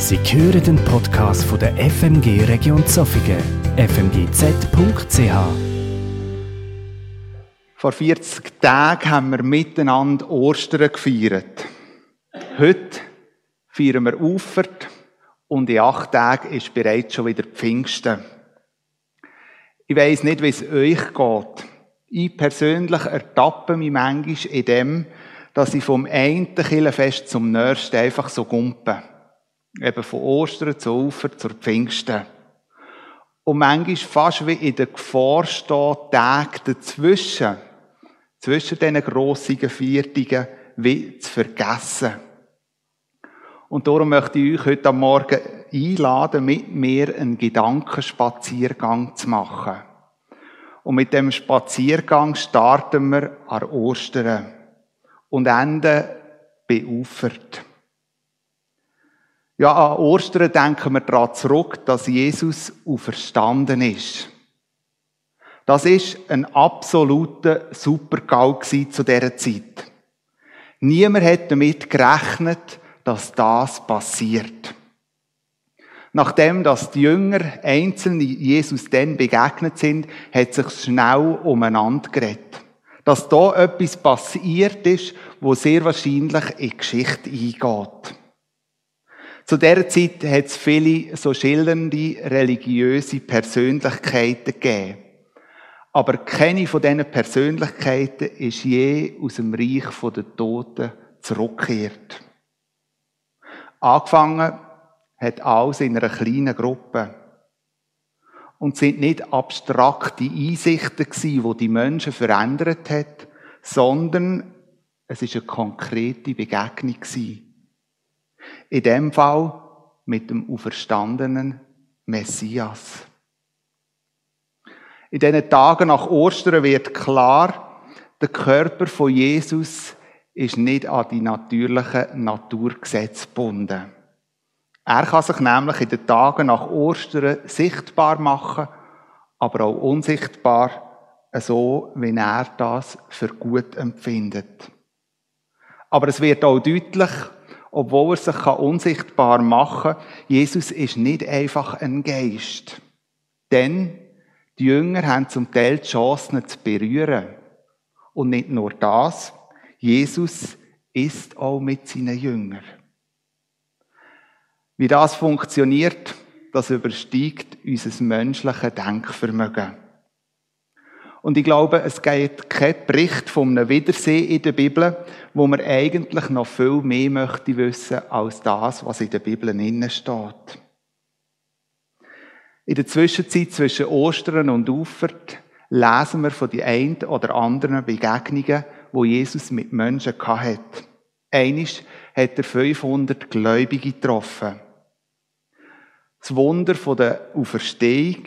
Sie hören den Podcast von der FMG Region Zofingen, fmgz.ch. Vor 40 Tagen haben wir miteinander Ostern gefeiert. Heute feiern wir Ufert und in acht Tagen ist bereits schon wieder Pfingsten. Ich weiss nicht, wie es euch geht. Ich persönlich ertappe mich manchmal in dem, dass ich vom einen Kirchenfest zum nächsten einfach so gumpe. Eben von Ostern zu Ufer zur Pfingsten. Und manchmal fast wie in der Gefahr steht, Tage dazwischen, zwischen diesen grossigen Viertigen, wie zu vergessen. Und darum möchte ich euch heute Morgen einladen, mit mir einen Gedankenspaziergang zu machen. Und mit dem Spaziergang starten wir an Ostern und enden beaufert. Ja, an Ostern denken wir daran zurück, dass Jesus auferstanden ist. Das ist ein absoluter Supergau zu dieser Zeit. Niemand hat damit gerechnet, dass das passiert. Nachdem dass die Jünger einzeln Jesus dann begegnet sind, hat sich schnell umeinander geredet. Dass da etwas passiert ist, wo sehr wahrscheinlich in die Geschichte eingeht. Zu dieser Zeit hat es viele so schillernde religiöse Persönlichkeiten gegeben. Aber keine von diesen Persönlichkeiten ist je aus dem Reich der Toten zurückgekehrt. Angefangen hat alles in einer kleinen Gruppe. Und sind nicht abstrakte Einsichten gewesen, die die Menschen verändert hat, sondern es ist eine konkrete Begegnung gewesen. In dem Fall mit dem auferstandenen Messias. In diesen Tagen nach Ostern wird klar, der Körper von Jesus ist nicht an die natürlichen Naturgesetze gebunden. Er kann sich nämlich in den Tagen nach Ostern sichtbar machen, aber auch unsichtbar, so wie er das für gut empfindet. Aber es wird auch deutlich, obwohl er sich unsichtbar machen kann, Jesus ist nicht einfach ein Geist. Denn die Jünger haben zum Teil die Chance, ihn zu berühren. Und nicht nur das, Jesus ist auch mit seinen Jüngern. Wie das funktioniert, das übersteigt unser menschliches Denkvermögen. Und ich glaube, es gibt keinen Bericht von einem Wiedersehen in der Bibel, wo man eigentlich noch viel mehr möchte wissen als das, was in der Bibel innen steht. In der Zwischenzeit zwischen Ostern und Ufert lesen wir von den einen oder anderen Begegnungen, wo Jesus mit Menschen hatte. Einisch hat er 500 Gläubige getroffen. Das Wunder der Auferstehung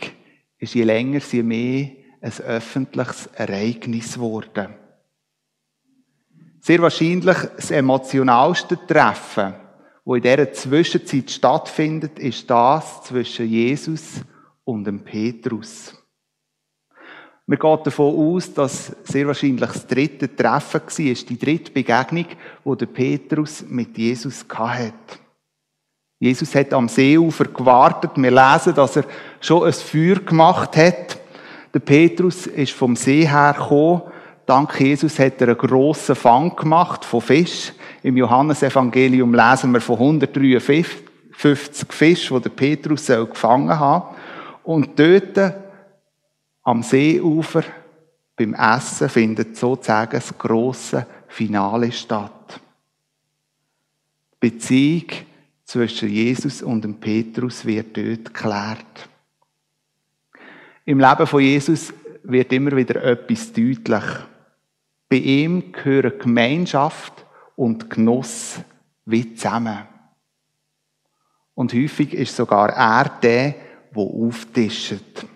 ist je länger, je mehr ein öffentliches Ereignis geworden. Sehr wahrscheinlich das emotionalste Treffen, wo in dieser Zwischenzeit stattfindet, ist das zwischen Jesus und dem Petrus. Man geht davon aus, dass sehr wahrscheinlich das dritte Treffen war, die dritte Begegnung, wo der Petrus mit Jesus hatte. Jesus hat am Seeufer gewartet. Wir lesen, dass er schon ein Feuer gemacht hat. Der Petrus ist vom See her gekommen. Dank Jesus hat er einen grossen Fang gemacht von Fisch. Im Johannesevangelium lesen wir von 153 Fischen, die der Petrus gefangen hat. Und dort am Seeufer beim Essen findet sozusagen das grosse Finale statt. Die Beziehung zwischen Jesus und dem Petrus wird dort geklärt. Im Leben von Jesus wird immer wieder etwas deutlich. Bei ihm gehören Gemeinschaft und Genuss wie zusammen. Und häufig ist sogar er der, der auftischt.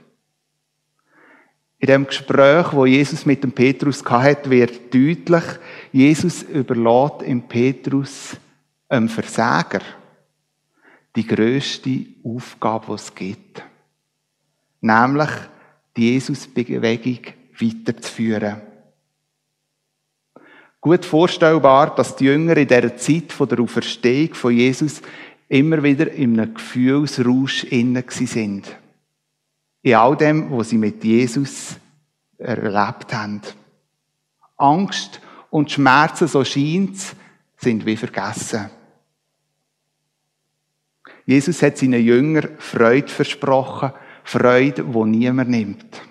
In dem Gespräch, wo Jesus mit dem Petrus hatte, wird deutlich, Jesus überlässt im Petrus einem Versager die größte Aufgabe, die es gibt. Nämlich, die Jesus-Bewegung weiterzuführen. Gut vorstellbar, dass die Jünger in dieser Zeit von der Auferstehung von Jesus immer wieder in einem Gefühlsrausch innen sind. In all dem, was sie mit Jesus erlebt haben. Angst und Schmerzen, so scheint's, sind wie vergessen. Jesus hat seinen Jüngern Freude versprochen, Freude, die niemand nimmt.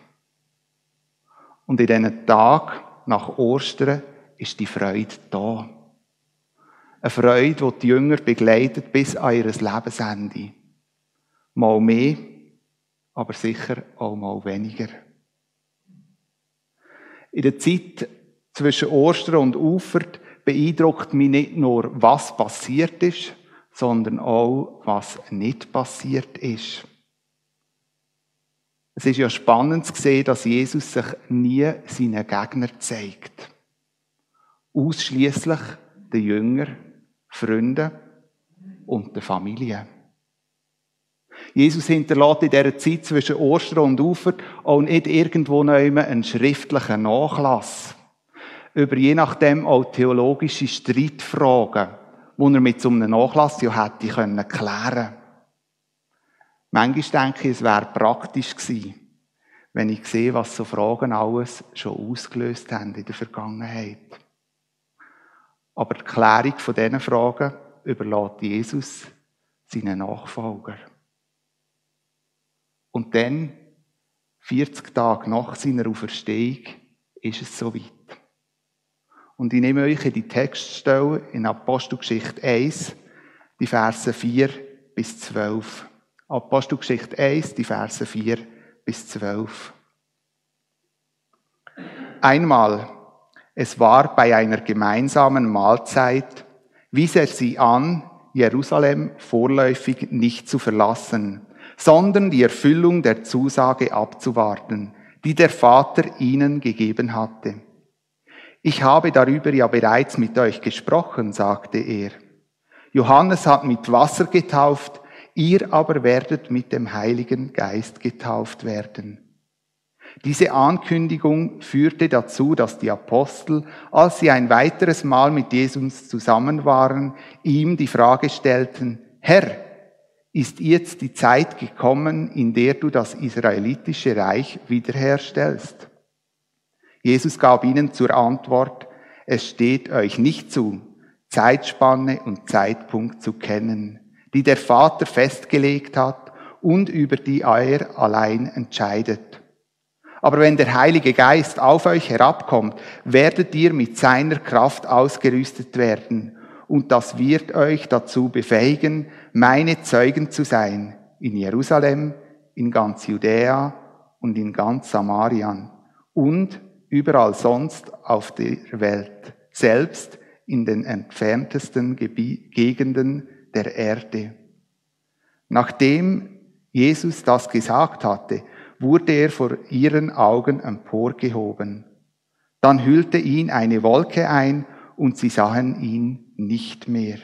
Und in diesen Tag nach Ostern ist die Freude da. Eine Freude, die die Jünger begleitet bis an ihr Lebensende. Mal mehr, aber sicher auch mal weniger. In der Zeit zwischen Ostern und Ufert beeindruckt mich nicht nur, was passiert ist, sondern auch, was nicht passiert ist. Es ist ja spannend zu sehen, dass Jesus sich nie seinen Gegner zeigt. Ausschließlich den Jünger, Freunden und der Familie. Jesus hinterlässt in dieser Zeit zwischen Ostern und Ufer auch nicht irgendwo einen schriftlichen Nachlass über je nachdem auch theologische Streitfragen, die er mit so einem Nachlass ja hätte können klären Manchmal denke ich, es wäre praktisch gewesen, wenn ich sehe, was so Fragen alles schon ausgelöst haben in der Vergangenheit. Aber die Klärung von diesen Fragen überlässt Jesus seinen Nachfolger. Und dann, 40 Tage nach seiner Auferstehung, ist es soweit. Und ich nehme euch in die Textstelle in Apostelgeschichte 1, die Verse 4 bis 12. Apostelgeschichte 1, die Verse 4 bis 12. Einmal, es war bei einer gemeinsamen Mahlzeit, wies er sie an, Jerusalem vorläufig nicht zu verlassen, sondern die Erfüllung der Zusage abzuwarten, die der Vater ihnen gegeben hatte. Ich habe darüber ja bereits mit euch gesprochen, sagte er. Johannes hat mit Wasser getauft, ihr aber werdet mit dem Heiligen Geist getauft werden. Diese Ankündigung führte dazu, dass die Apostel, als sie ein weiteres Mal mit Jesus zusammen waren, ihm die Frage stellten, Herr, ist jetzt die Zeit gekommen, in der du das israelitische Reich wiederherstellst? Jesus gab ihnen zur Antwort, es steht euch nicht zu, Zeitspanne und Zeitpunkt zu kennen, die der Vater festgelegt hat und über die er allein entscheidet. Aber wenn der Heilige Geist auf euch herabkommt, werdet ihr mit seiner Kraft ausgerüstet werden. Und das wird euch dazu befähigen, meine Zeugen zu sein. In Jerusalem, in ganz Judäa und in ganz Samarien und überall sonst auf der Welt, selbst in den entferntesten Gegenden der Erde. Nachdem Jesus das gesagt hatte, wurde er vor ihren Augen emporgehoben. Dann hüllte ihn eine Wolke ein und sie sahen ihn nicht mehr.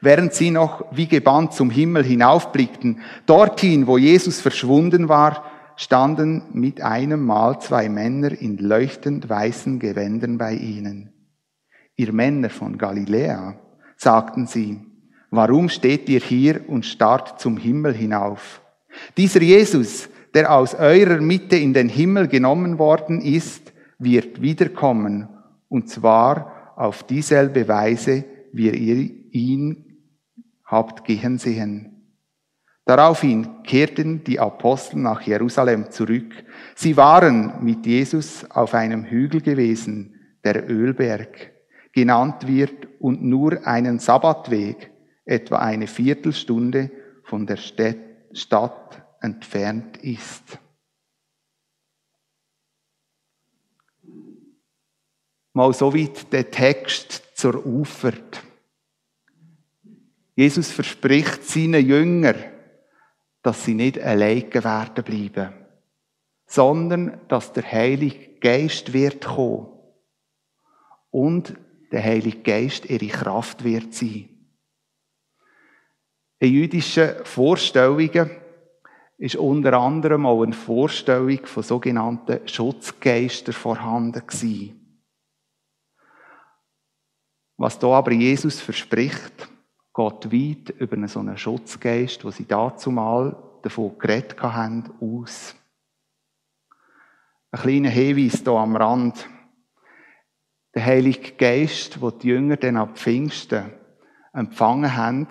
Während sie noch wie gebannt zum Himmel hinaufblickten, dorthin, wo Jesus verschwunden war, standen mit einem Mal zwei Männer in leuchtend weißen Gewändern bei ihnen. Ihr Männer von Galiläa, sagten sie, warum steht ihr hier und starrt zum Himmel hinauf? Dieser Jesus, der aus eurer Mitte in den Himmel genommen worden ist, wird wiederkommen, und zwar auf dieselbe Weise, wie ihr ihn habt gehen sehen. Daraufhin kehrten die Apostel nach Jerusalem zurück. Sie waren mit Jesus auf einem Hügel gewesen, der Ölberg, genannt wird und nur einen Sabbatweg, etwa eine Viertelstunde von der Stadt entfernt ist. Mal so weit der Text zur Ufert. Jesus verspricht seinen Jüngern, dass sie nicht alleine werden bleiben, sondern dass der Heilige Geist wird kommen und der Heilige Geist ihre Kraft wird sein. In jüdischen Vorstellungen ist unter anderem auch eine Vorstellung von sogenannten Schutzgeistern vorhanden gewesen. Was da aber Jesus verspricht, geht weit über einen so einen Schutzgeist, wo sie dazu mal davon geredet haben, aus. Ein kleiner Hinweis hier am Rand. Der Heilige Geist, wo die Jünger dann ab Pfingsten empfangen haben,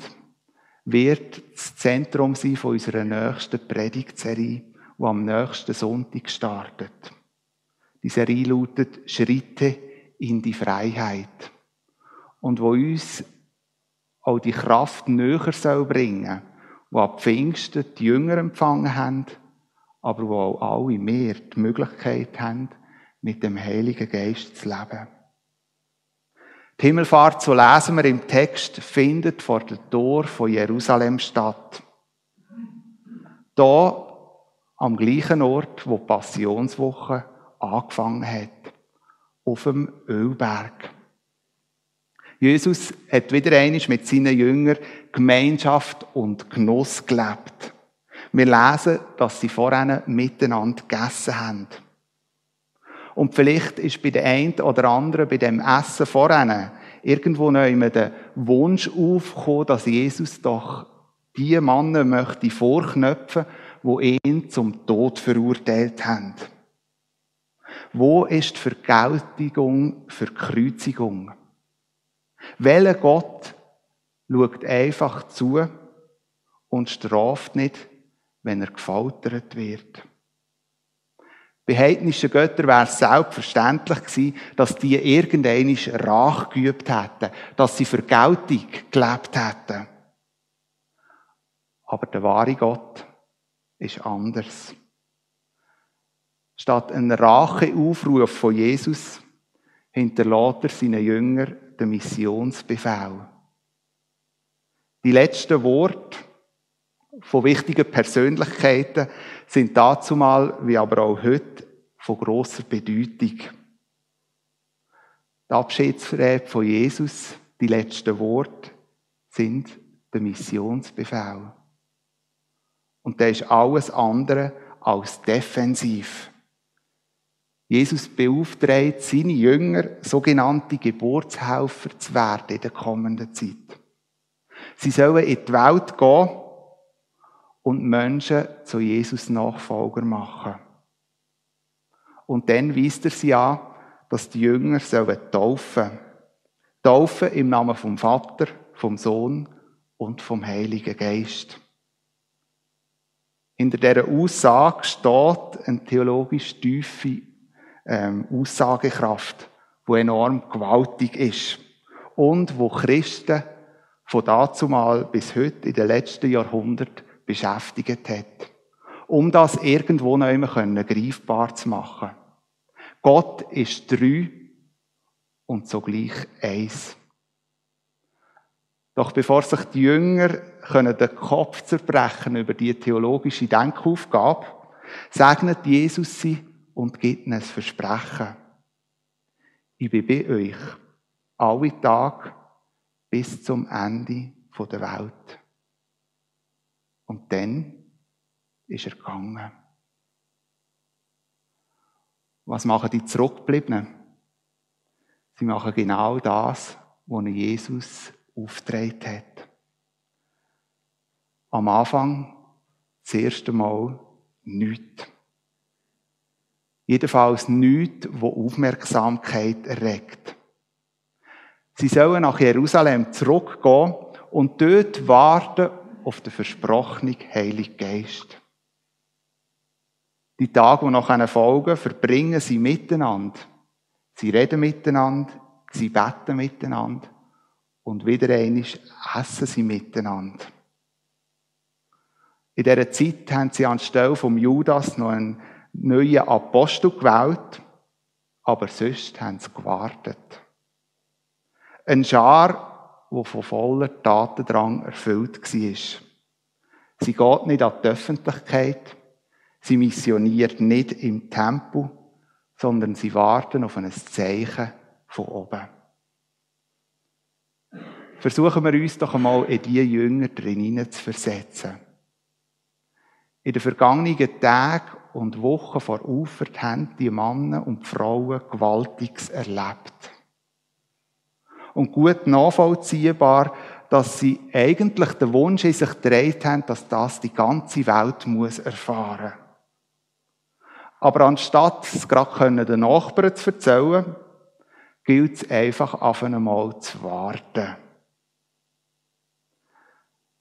wird das Zentrum sein von unserer nächsten Predigtserie, die am nächsten Sonntag startet. Die Serie lautet Schritte in die Freiheit. Und wo uns auch die Kraft näher soll bringen, wo ab Pfingsten die Jünger empfangen haben, aber wo auch alle mehr die Möglichkeit haben, mit dem Heiligen Geist zu leben. Die Himmelfahrt, so lesen wir im Text, findet vor dem Tor von Jerusalem statt. Da am gleichen Ort, wo die Passionswoche angefangen hat, auf dem Ölberg. Jesus hat wieder einmal mit seinen Jüngern Gemeinschaft und Genuss gelebt. Wir lesen, dass sie vorhin miteinander gegessen haben. Und vielleicht ist bei der einen oder anderen bei dem Essen vorhin irgendwo noch immer der Wunsch aufgekommen, dass Jesus doch die Männer möchte vorknöpfen, wo ihn zum Tod verurteilt haben. Wo ist die Vergeltung für die Kreuzigung? Welcher Gott schaut einfach zu und straft nicht, wenn er gefoltert wird? Bei heidnischen Göttern wäre es selbstverständlich gewesen, dass die irgendeine Rach geübt hätten, dass sie Vergeltung gelebt hätten. Aber der wahre Gott ist anders. Statt ein Racheaufruf von Jesus hinterlässt er seinen Jüngern den Missionsbefehl. Die letzten Worte von wichtigen Persönlichkeiten sind dazumal, wie aber auch heute, von großer Bedeutung. Die Abschiedsrede von Jesus, die letzten Worte, sind der Missionsbefehl. Und der ist alles andere als defensiv. Jesus beauftragt seine Jünger, sogenannte Geburtshelfer zu werden in der kommenden Zeit. Sie sollen in die Welt gehen und Menschen zu Jesus Nachfolger machen. Und dann weist er sie an, dass die Jünger sollen taufen. Taufen im Namen vom Vater, vom Sohn und vom Heiligen Geist. Hinter dieser Aussage steht eine theologisch tiefe ähm, Aussagekraft, wo enorm gewaltig ist und wo Christen von dazumal bis heute in den letzten Jahrhunderten beschäftigt hat, um das irgendwo noch immer greifbar zu machen. Gott ist drei und zugleich eins. Doch bevor sich die Jünger können den Kopf zerbrechen über die theologische Denkaufgabe, segnet Jesus sie und gibt ihnen ein Versprechen. Ich bin bei euch alle Tage bis zum Ende der Welt. Und dann ist er gegangen. Was machen die Zurückgebliebenen? Sie machen genau das, was Jesus aufgetragen hat. Am Anfang das erste Mal nichts. Jedenfalls nichts, wo Aufmerksamkeit erregt. Sie sollen nach Jerusalem zurückgehen und dort warten auf den versprochenen Heiligen Geist. Die Tage, die noch folgen, verbringen sie miteinander. Sie reden miteinander, sie beten miteinander und wieder einmal essen sie miteinander. In dieser Zeit haben sie anstelle vom Judas noch einen neuen Apostel gewählt, aber sonst haben sie gewartet. Ein Schar, der von voller Tatendrang erfüllt war. Sie geht nicht an die Öffentlichkeit, sie missioniert nicht im Tempel, sondern sie warten auf ein Zeichen von oben. Versuchen wir uns doch einmal in diese Jünger drin zu versetzen. In den vergangenen Tagen und Wochen vor Ufert haben die Männer und die Frauen Gewaltiges erlebt. Und gut nachvollziehbar, dass sie eigentlich den Wunsch in sich gedreht haben, dass das die ganze Welt muss erfahren. Aber anstatt es gerade den Nachbarn zu erzählen, gilt es einfach auf einmal zu warten.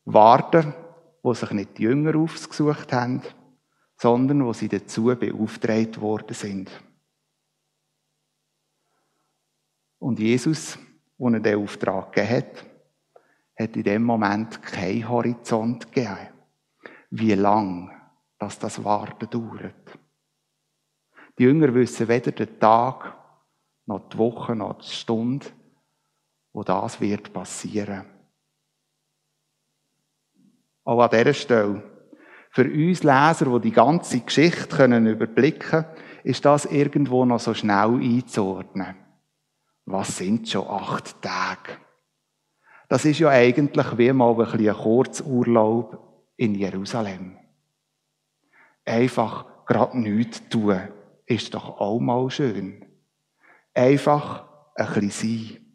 Warten, wo sich nicht die Jünger aufgesucht haben, sondern wo sie dazu beauftragt worden sind. Und Jesus, wo er den Auftrag gegeben hat, hat in dem Moment keinen Horizont gegeben, wie lang dass das Warten dauert. Die Jünger wissen weder den Tag, noch die Woche, noch die Stunde, wo das wird passieren. Auch an dieser Stelle. Für uns Leser, die die ganze Geschichte überblicken können, ist das irgendwo noch so schnell einzuordnen. Was sind schon acht Tage? Das ist ja eigentlich wie mal ein, bisschen Kurzurlaub in Jerusalem. Einfach gerade nichts tun, ist doch auch mal schön. Einfach ein bisschen sein.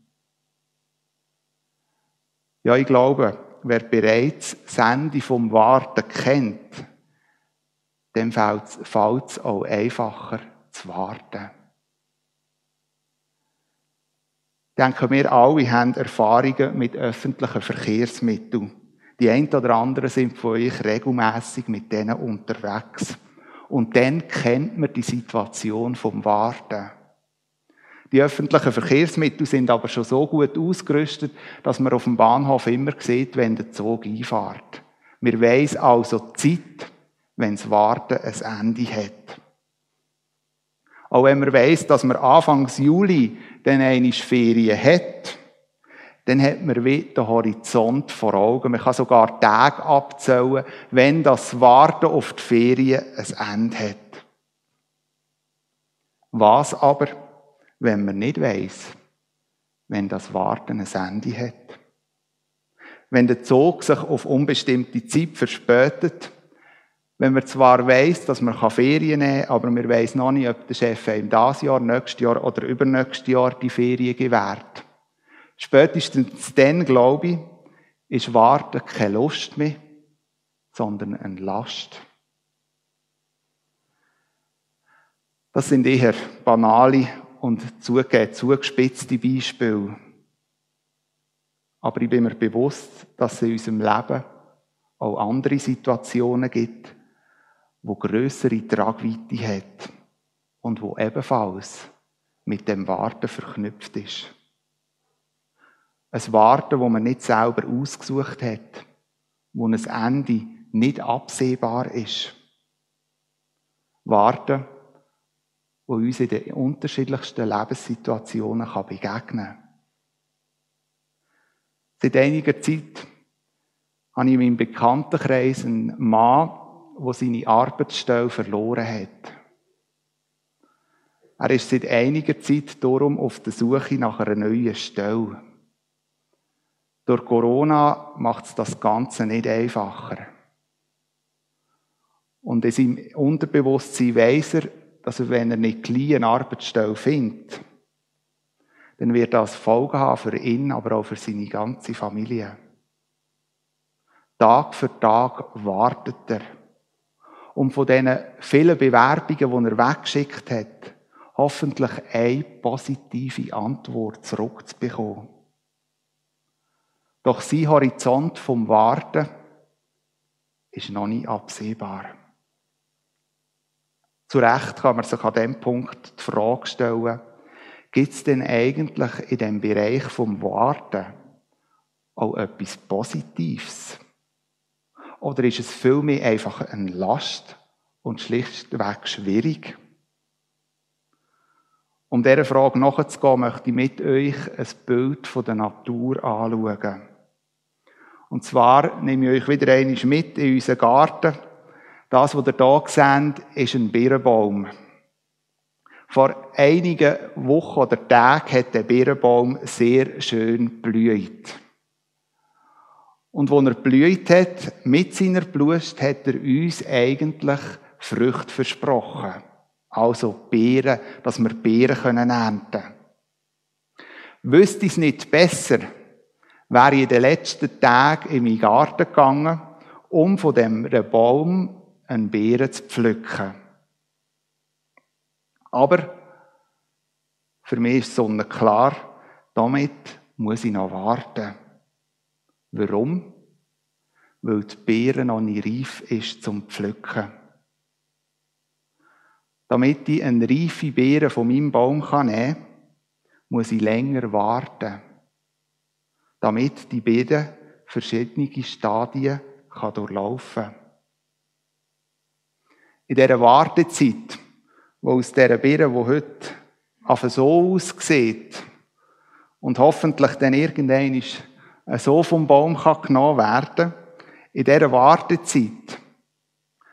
Ja, ich glaube, wer bereits das Ende vom Warten kennt, dem fällt es auch einfacher zu warten. Ich denke, wir alle haben Erfahrungen mit öffentlichen Verkehrsmitteln. Die einen oder anderen sind von euch regelmäßig mit denen unterwegs. Und dann kennt man die Situation vom Warten. Die öffentlichen Verkehrsmittel sind aber schon so gut ausgerüstet, dass man auf dem Bahnhof immer sieht, wenn der Zug einfahrt. Wir weiss also die Zeit, wenn das Warten ein Ende hat. Auch wenn man weiss, dass man Anfangs Juli dann eine Ferien hat, dann hat man wieder den Horizont vor Augen. Man kann sogar Tage abzählen, wenn das Warten auf die Ferien ein Ende hat. Was aber, wenn man nicht weiß, wenn das Warten ein Ende hat? Wenn der Zug sich auf unbestimmte Zeit verspätet, wenn man zwar weiß, dass man Ferien nehmen kann, aber man weiß noch nicht, ob der Chef ihm das Jahr, nächstes Jahr oder übernächstes Jahr die Ferien gewährt. Spätestens dann, glaube ich, ist Warten keine Lust mehr, sondern eine Last. Das sind eher banale und zugegeben zugespitzte Beispiele. Aber ich bin mir bewusst, dass es in unserem Leben auch andere Situationen gibt, wo größere Tragweite hat und wo ebenfalls mit dem Warten verknüpft ist. Ein Warten, wo man nicht selber ausgesucht hat, wo ein Ende nicht absehbar ist. Warten, wo uns in den unterschiedlichsten Lebenssituationen begegnen kann. Seit einiger Zeit habe ich in meinem Bekanntenkreis einen Mann, der seine Arbeitsstelle verloren hat. Er ist seit einiger Zeit darum auf der Suche nach einer neuen Stelle. Durch Corona macht es das Ganze nicht einfacher. Und in seinem Unterbewusstsein weiss er, dass er, wenn er nicht gleich eine Arbeitsstelle findet, dann wird das Folgen haben für ihn, aber auch für seine ganze Familie. Tag für Tag wartet er um von diesen vielen Bewerbungen, die er weggeschickt hat, hoffentlich eine positive Antwort zurückzubekommen. Doch sein Horizont vom Warten ist noch nicht absehbar. Zu Recht kann man sich an dem Punkt die Frage stellen, gibt es denn eigentlich in dem Bereich vom Warten auch etwas Positives? Oder ist es vielmehr einfach eine Last und schlichtweg schwierig? Um dieser Frage nachzugehen, möchte ich mit euch ein Bild von der Natur anschauen. Und zwar nehme ich euch wieder einmal mit in unseren Garten. Das, was ihr hier seht, ist ein Birnbaum. Vor einigen Wochen oder Tagen hat der Birnbaum sehr schön blüht. Und wo er blüht hat, mit seiner Blust, hat er uns eigentlich Früchte versprochen. Also Beeren, dass wir Beeren ernten können. Wüsste es nicht besser, wäre ich in den letzten Tagen in meinen Garten gegangen, um von dem Baum einen Beeren zu pflücken. Aber für mich ist Sonne klar, damit muss ich noch warten. Warum? Weil die Beere noch nicht reif ist zum Pflücken. Damit ich eine reife Beere von meinem Baum nehmen kann, muss ich länger warten. Damit die Beere verschiedene Stadien durchlaufen kann. In dieser Wartezeit, wo aus dieser Beere, die heute so aussieht und hoffentlich dann irgendwann so vom Baum kann genommen werden in dieser Wartezeit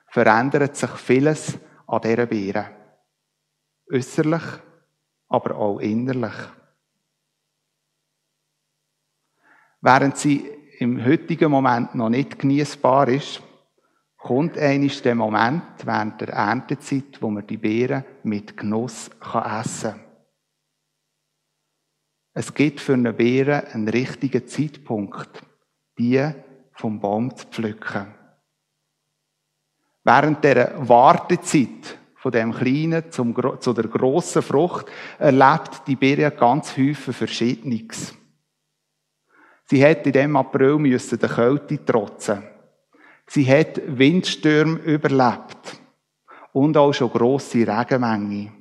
verändert sich vieles an dieser Beere. Äußerlich, aber auch innerlich. Während sie im heutigen Moment noch nicht genießbar ist, kommt eines der Moment während der Erntezeit, wo man die Beeren mit Genuss essen kann. Es gibt für eine Beere einen richtigen Zeitpunkt, die vom Baum zu pflücken. Während der Wartezeit von dem kleinen zum, zu der grossen Frucht erlebt die Beere ganz häufig Verschiedenes. Sie hat in dem April müssen der Kälte trotzen. Sie hat Windstürme überlebt und auch schon grosse Regenmengen.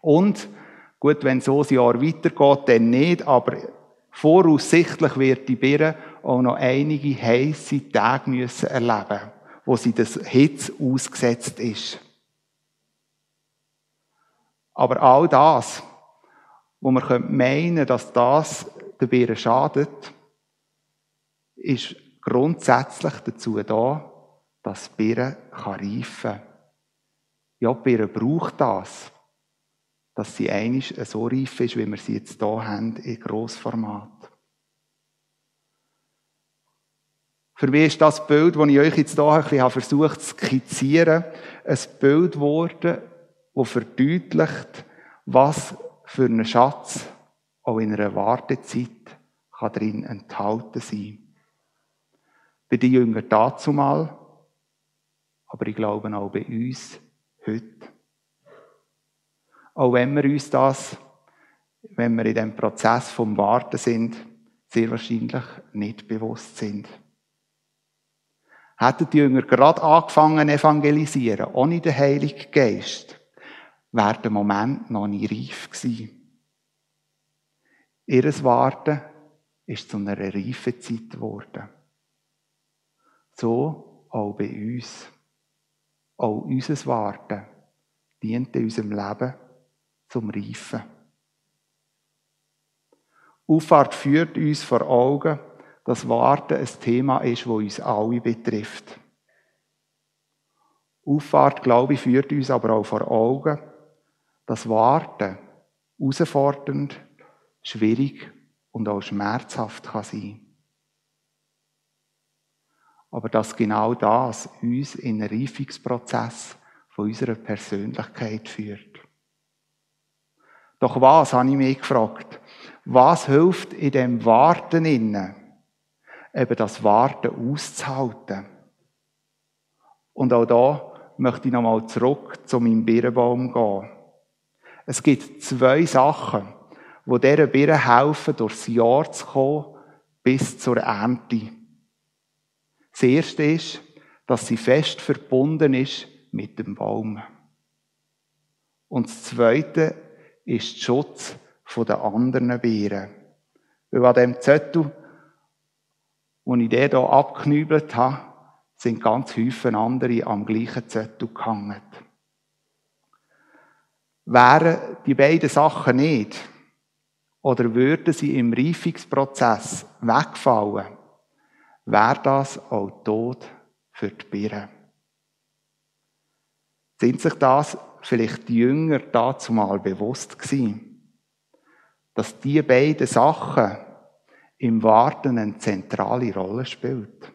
Und gut, wenn so ein Jahr weitergeht, dann nicht, aber voraussichtlich wird die Birne auch noch einige heiße Tage müssen erleben, wo sie das Hitze ausgesetzt ist. Aber all das, wo man meinen dass das der Birne schadet, ist grundsätzlich dazu da, dass die Birne reifen kann. Ja, die Birne braucht das, dass sie einig so reif ist, wie wir sie jetzt hier haben, in Grossformat. Für mich ist das Bild, das ich euch jetzt hier ein bisschen versucht zu skizzieren, ein Bild geworden, das verdeutlicht, was für ein Schatz auch in einer Wartezeit kann drin enthalten sein bei den Jüngern dazumal, aber ich glaube auch bei uns heute. Auch wenn wir uns das, wenn wir in dem Prozess vom Warten sind, sehr wahrscheinlich nicht bewusst sind. Hätten die Jünger gerade angefangen evangelisieren, ohne den Heiligen Geist, wäre der Moment noch nie reif gewesen. Ihres Warten ist zu einer reifen Zeit geworden. So auch bei uns. Auch unser Warten dient in unserem Leben zum Reifen. Auffahrt führt uns vor Augen, dass Warten ein Thema ist, das uns alle betrifft. Auffahrt, glaube ich, führt uns aber auch vor Augen, dass Warten herausfordernd, schwierig und auch schmerzhaft kann sein aber dass genau das uns in einen Reifungsprozess von unserer Persönlichkeit führt. Doch was, habe ich mich gefragt, was hilft in dem Warten innen, eben das Warten auszuhalten? Und auch da möchte ich nochmal zurück zu meinem Birnbaum gehen. Es gibt zwei Sachen, wo dieser Birne helfen, durchs Jahr zu kommen, bis zur Ernte. Das erste ist, dass sie fest verbunden ist mit dem Baum. Und das zweite ist der Schutz der anderen Beeren. Weil an dem Zettel, wo ich den hier abgeknübelt habe, sind ganz viele andere am gleichen Zettel gehangen. Wären die beiden Sachen nicht, oder würden sie im Reifungsprozess wegfallen, wäre das auch Tod für die Birne. Sind sich das vielleicht die Jünger dazu mal bewusst gewesen, dass die beiden Sachen im Warten eine zentrale Rolle spielt?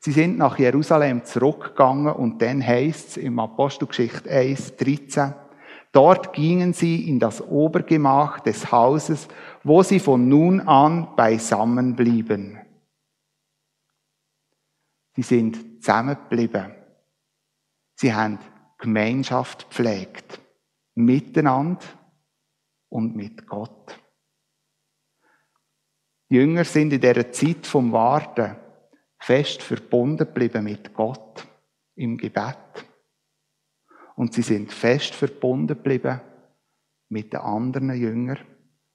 Sie sind nach Jerusalem zurückgegangen und dann heißt es im Apostelgeschichte 1, 13, Dort gingen sie in das Obergemach des Hauses, wo sie von nun an beisammen blieben. Sie sind zusammengeblieben. Sie haben Gemeinschaft pflegt. Miteinander und mit Gott. Die Jünger sind in dieser Zeit vom Warten fest verbunden geblieben mit Gott im Gebet. Und sie sind fest verbunden geblieben mit den anderen Jüngern,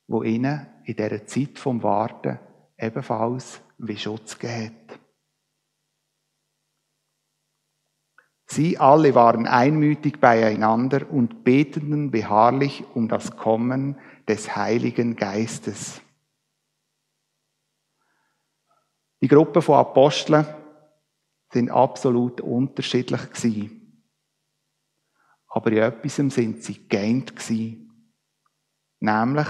wo ihnen in dieser Zeit vom Warten ebenfalls wie Schutz gegeben Sie alle waren einmütig beieinander und beteten beharrlich um das Kommen des Heiligen Geistes. Die Gruppe von Aposteln sind absolut unterschiedlich gewesen. Aber in etwas sind sie geeint gewesen. Nämlich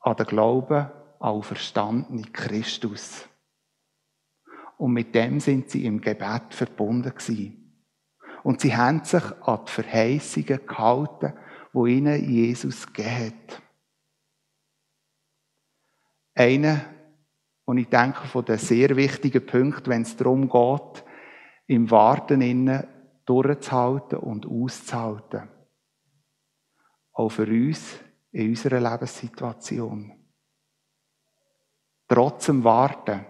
an den Glauben an verstandenen Christus. Und mit dem sind sie im Gebet verbunden gewesen. Und sie haben sich an die Verheißungen gehalten, wo ihnen Jesus gegeben hat. Einer, und ich denke, von den sehr wichtigen Punkten, wenn es darum geht, im Warten innen durchzuhalten und auszuhalten. Auch für uns in unserer Lebenssituation. Trotz dem Warten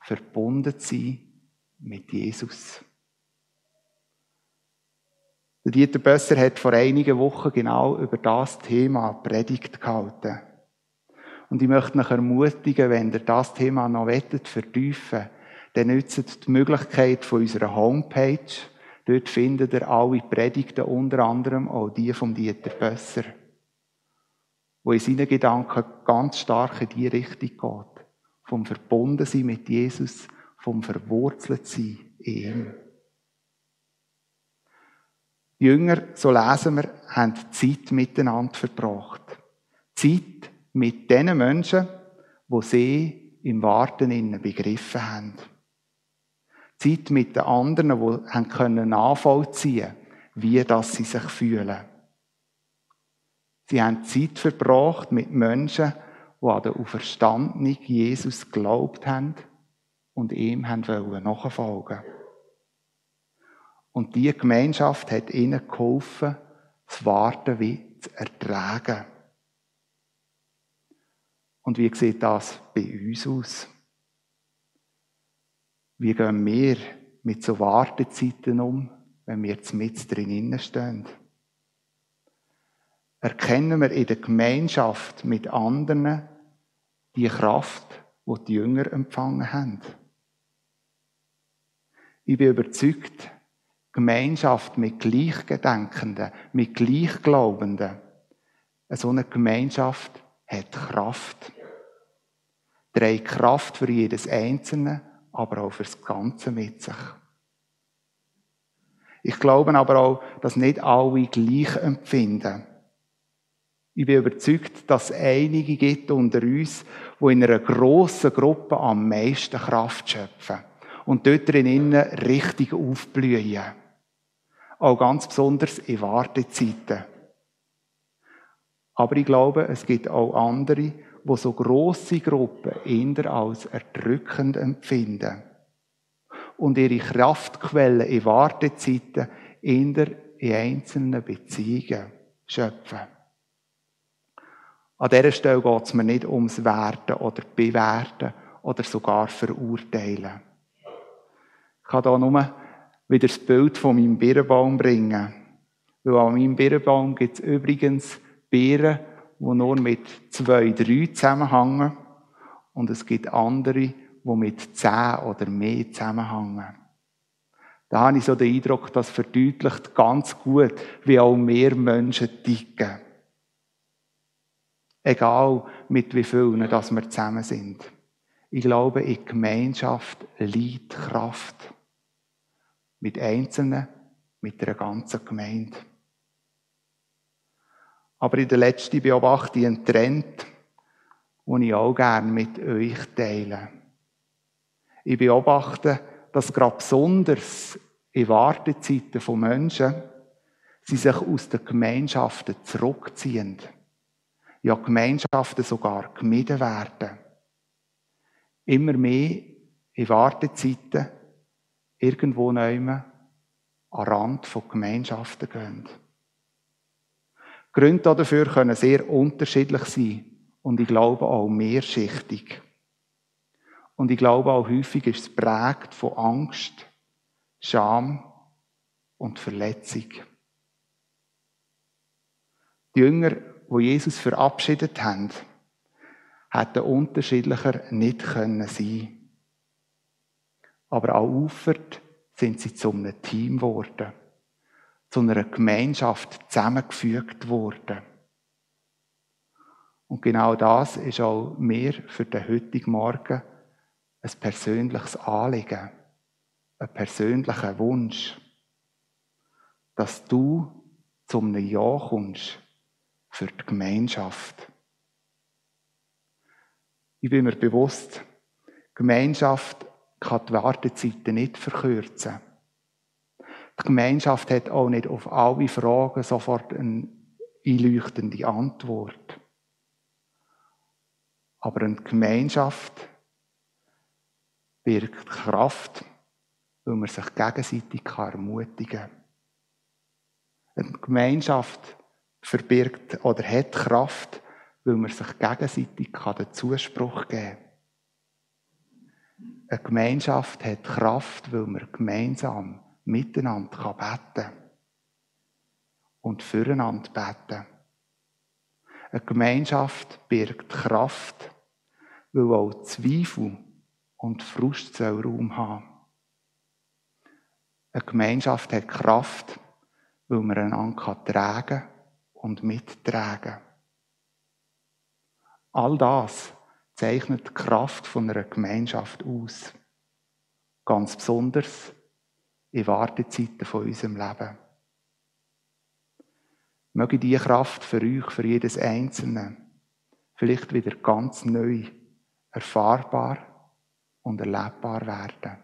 verbunden sein mit Jesus. Dieter Bösser hat vor einigen Wochen genau über das Thema Predigt gehalten. Und ich möchte euch ermutigen, wenn ihr das Thema noch wettet, vertiefen, dann nützt die Möglichkeit von unserer Homepage. Dort findet ihr alle Predigten, unter anderem auch die vom Dieter Bösser, wo in seinen Gedanken ganz stark in die Richtung geht. Vom Verbundensein mit Jesus, vom Verwurzeltsein in ihm. Die Jünger, so lesen wir, haben Zeit miteinander verbracht. Zeit mit den Menschen, wo sie im Warten innen begriffen haben. Zeit mit den anderen, die haben können nachvollziehen, wie das sie sich fühlen. Sie haben Zeit verbracht mit Menschen, die an den auferstandenen Jesus geglaubt haben und ihm haben nachfolgen wollen. Und die Gemeinschaft hat ihnen geholfen, das Warten wie zu ertragen. Und wie sieht das bei uns aus? Wie gehen wir mit so Wartezeiten um, wenn wir jetzt mit drinnen stehen? Erkennen wir in der Gemeinschaft mit anderen die Kraft, die die Jünger empfangen haben? Ich bin überzeugt, Gemeinschaft mit Gleichgedenkenden, mit Gleichglaubenden. So eine Gemeinschaft hat Kraft. Trägt Kraft für jedes Einzelne, aber auch für das Ganze mit sich. Ich glaube aber auch, dass nicht alle gleich empfinden. Ich bin überzeugt, dass es einige gibt unter uns, die in einer grossen Gruppe am meisten Kraft schöpfen und dort drinnen richtig aufblühen. Auch ganz besonders in Wartezeiten. Aber ich glaube, es gibt auch andere, wo so große Gruppen eher als erdrückend empfinden und ihre Kraftquellen in Wartezeiten eher in einzelnen Beziehungen schöpfen. An dieser Stelle geht es mir nicht ums Werten oder Bewerten oder sogar Verurteilen. Ich kann hier nur wieder das Bild von meinem Birnbaum bringen. Weil an meinem Birnbaum gibt es übrigens Beeren, die nur mit zwei, drei zusammenhängen. Und es gibt andere, die mit zehn oder mehr zusammenhängen. Da habe ich so den Eindruck, das verdeutlicht ganz gut, wie auch mehr Menschen ticken. Egal, mit wie vielen dass wir zusammen sind. Ich glaube, in Gemeinschaft liegt Kraft. Mit Einzelnen, mit der ganzen Gemeinde. Aber in der letzten beobachte ich einen Trend, den ich auch gerne mit euch teile. Ich beobachte, dass gerade besonders in Wartezeiten von Menschen sie sich aus den Gemeinschaften zurückziehen. Ja, Gemeinschaften sogar gemieden werden. Immer mehr in Wartezeiten irgendwo nehmen an Rand von Gemeinschaften gehen. Gründe dafür können sehr unterschiedlich sein und ich glaube auch mehrschichtig. Und ich glaube auch häufig ist es prägt von Angst, Scham und Verletzung. Die Jünger, die Jesus verabschiedet haben, hätten unterschiedlicher nicht können sein. Aber auch ufert sind sie zu einem Team geworden, zu einer Gemeinschaft zusammengefügt worden. Und genau das ist auch mir für den heutigen Morgen ein persönliches Anliegen, ein persönlicher Wunsch, dass du zum Ja kommst für die Gemeinschaft. Ich bin mir bewusst, Gemeinschaft kann die Wartezeiten nicht verkürzen. Die Gemeinschaft hat auch nicht auf alle Fragen sofort eine einleuchtende Antwort. Aber eine Gemeinschaft birgt Kraft, weil man sich gegenseitig ermutigen kann. Eine Gemeinschaft verbirgt oder hat Kraft, weil man sich gegenseitig den Zuspruch geben kann. Eine Gemeinschaft hat Kraft, weil man gemeinsam miteinander beten kann. Und füreinander beten. Eine Gemeinschaft birgt Kraft, weil auch Zweifel und Frust Raum haben. Eine Gemeinschaft hat Kraft, weil man einander tragen und mittragen kann. All das zeichnet die Kraft von einer Gemeinschaft aus. Ganz besonders in Wartezeiten von unserem Leben. Möge diese Kraft für euch, für jedes Einzelne, vielleicht wieder ganz neu erfahrbar und erlebbar werden.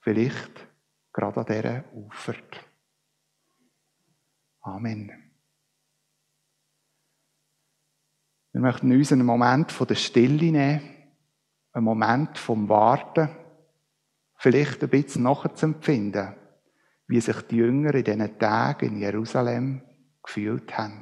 Vielleicht gerade an dieser Ufert. Amen. Wir möchten uns einen Moment von der Stille nehmen, einen Moment vom Warten, vielleicht ein bisschen nachzuempfinden, wie sich die Jünger in diesen Tagen in Jerusalem gefühlt haben.